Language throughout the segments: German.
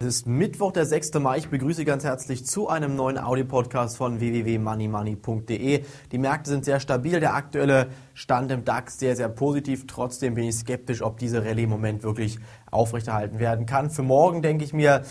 ist Mittwoch, der 6. Mai. Ich begrüße ganz herzlich zu einem neuen Audio-Podcast von www.moneymoney.de. Die Märkte sind sehr stabil. Der aktuelle Stand im DAX sehr, sehr positiv. Trotzdem bin ich skeptisch, ob diese Rallye im Moment wirklich aufrechterhalten werden kann. Für morgen denke ich mir,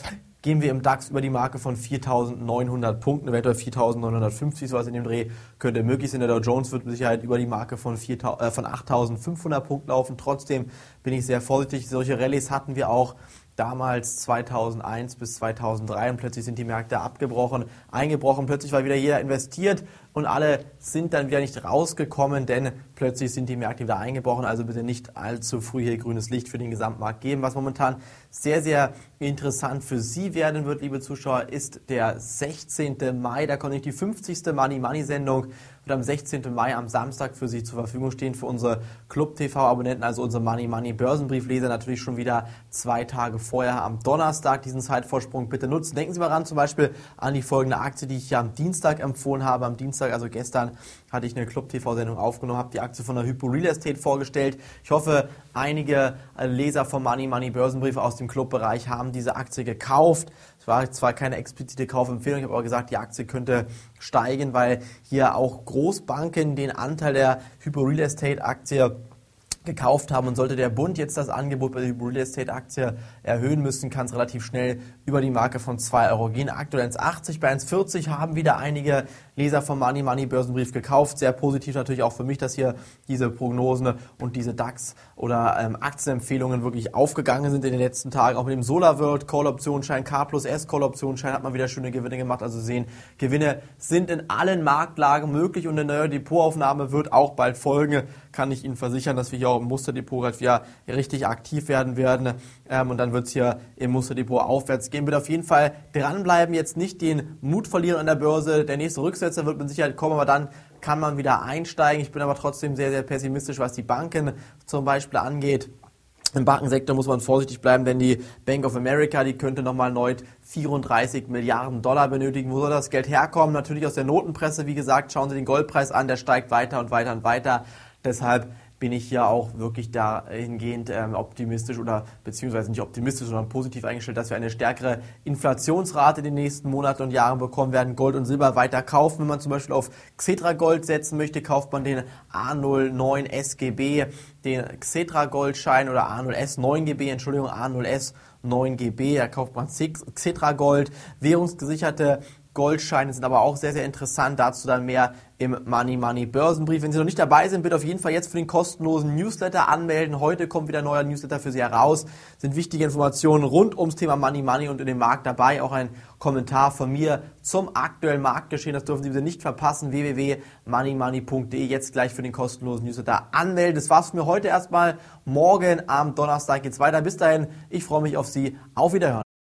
gehen wir im DAX über die Marke von 4.900 Punkten, eventuell 4.950, sowas in dem Dreh könnte möglich sein. Der Dow Jones wird mit Sicherheit über die Marke von, äh, von 8.500 Punkten laufen. Trotzdem bin ich sehr vorsichtig. Solche Rallyes hatten wir auch damals 2001 bis 2003 und plötzlich sind die Märkte abgebrochen, eingebrochen, plötzlich war wieder jeder investiert und alle sind dann wieder nicht rausgekommen, denn plötzlich sind die Märkte wieder eingebrochen, also bitte nicht allzu früh hier grünes Licht für den Gesamtmarkt geben. Was momentan sehr, sehr interessant für Sie werden wird, liebe Zuschauer, ist der 16. Mai, da kommt nicht die 50. Money Money Sendung wird am 16. Mai am Samstag für Sie zur Verfügung stehen, für unsere Club TV-Abonnenten, also unsere Money Money Börsenbriefleser, natürlich schon wieder zwei Tage vorher am Donnerstag diesen Zeitvorsprung bitte nutzen. Denken Sie mal ran, zum Beispiel an die folgende Aktie, die ich ja am Dienstag empfohlen habe. Am Dienstag, also gestern, hatte ich eine Club TV-Sendung aufgenommen, habe die Aktie von der Hypo Real Estate vorgestellt. Ich hoffe, einige Leser vom Money Money Börsenbrief aus dem Clubbereich haben diese Aktie gekauft. Es war zwar keine explizite Kaufempfehlung, ich habe aber gesagt, die Aktie könnte steigen, weil hier auch Großbanken den Anteil der Hypo Real Estate Aktie gekauft haben und sollte der Bund jetzt das Angebot bei der Real Estate Aktie erhöhen müssen, kann es relativ schnell über die Marke von 2 Euro gehen. Aktuell 1,80 bei 1,40 haben wieder einige Leser vom Money Money Börsenbrief gekauft. Sehr positiv natürlich auch für mich, dass hier diese Prognosen und diese DAX oder ähm, Aktienempfehlungen wirklich aufgegangen sind in den letzten Tagen. Auch mit dem Solar World Call Optionsschein, K plus S Call Optionsschein hat man wieder schöne Gewinne gemacht. Also sehen, Gewinne sind in allen Marktlagen möglich und eine neue Depotaufnahme wird auch bald folgen. Kann ich Ihnen versichern, dass wir hier auch im Musterdepot halt wieder richtig aktiv werden werden. Ähm, und dann wird es hier im Musterdepot aufwärts gehen. Wird auf jeden Fall dranbleiben, jetzt nicht den Mut verlieren an der Börse. Der nächste Rücksetzer wird mit Sicherheit kommen, aber dann kann man wieder einsteigen. Ich bin aber trotzdem sehr, sehr pessimistisch, was die Banken zum Beispiel angeht. Im Bankensektor muss man vorsichtig bleiben, denn die Bank of America, die könnte nochmal erneut 34 Milliarden Dollar benötigen. Wo soll das Geld herkommen? Natürlich aus der Notenpresse. Wie gesagt, schauen Sie den Goldpreis an, der steigt weiter und weiter und weiter. Deshalb bin ich ja auch wirklich dahingehend ähm, optimistisch oder beziehungsweise nicht optimistisch, sondern positiv eingestellt, dass wir eine stärkere Inflationsrate in den nächsten Monaten und Jahren bekommen werden. Gold und Silber weiter kaufen. Wenn man zum Beispiel auf Xetra Gold setzen möchte, kauft man den A09 SGB, den Xetra Goldschein oder A0S 9GB, Entschuldigung, A0S 9GB, da kauft man Xetra Gold, währungsgesicherte Goldscheine sind aber auch sehr, sehr interessant. Dazu dann mehr im Money Money Börsenbrief. Wenn Sie noch nicht dabei sind, bitte auf jeden Fall jetzt für den kostenlosen Newsletter anmelden. Heute kommt wieder ein neuer Newsletter für Sie heraus. Sind wichtige Informationen rund ums Thema Money Money und in dem Markt dabei. Auch ein Kommentar von mir zum aktuellen Marktgeschehen. Das dürfen Sie bitte nicht verpassen. www.moneymoney.de jetzt gleich für den kostenlosen Newsletter anmelden. Das war's für mir heute erstmal. Morgen am Donnerstag geht's weiter. Bis dahin, ich freue mich auf Sie. Auf Wiederhören.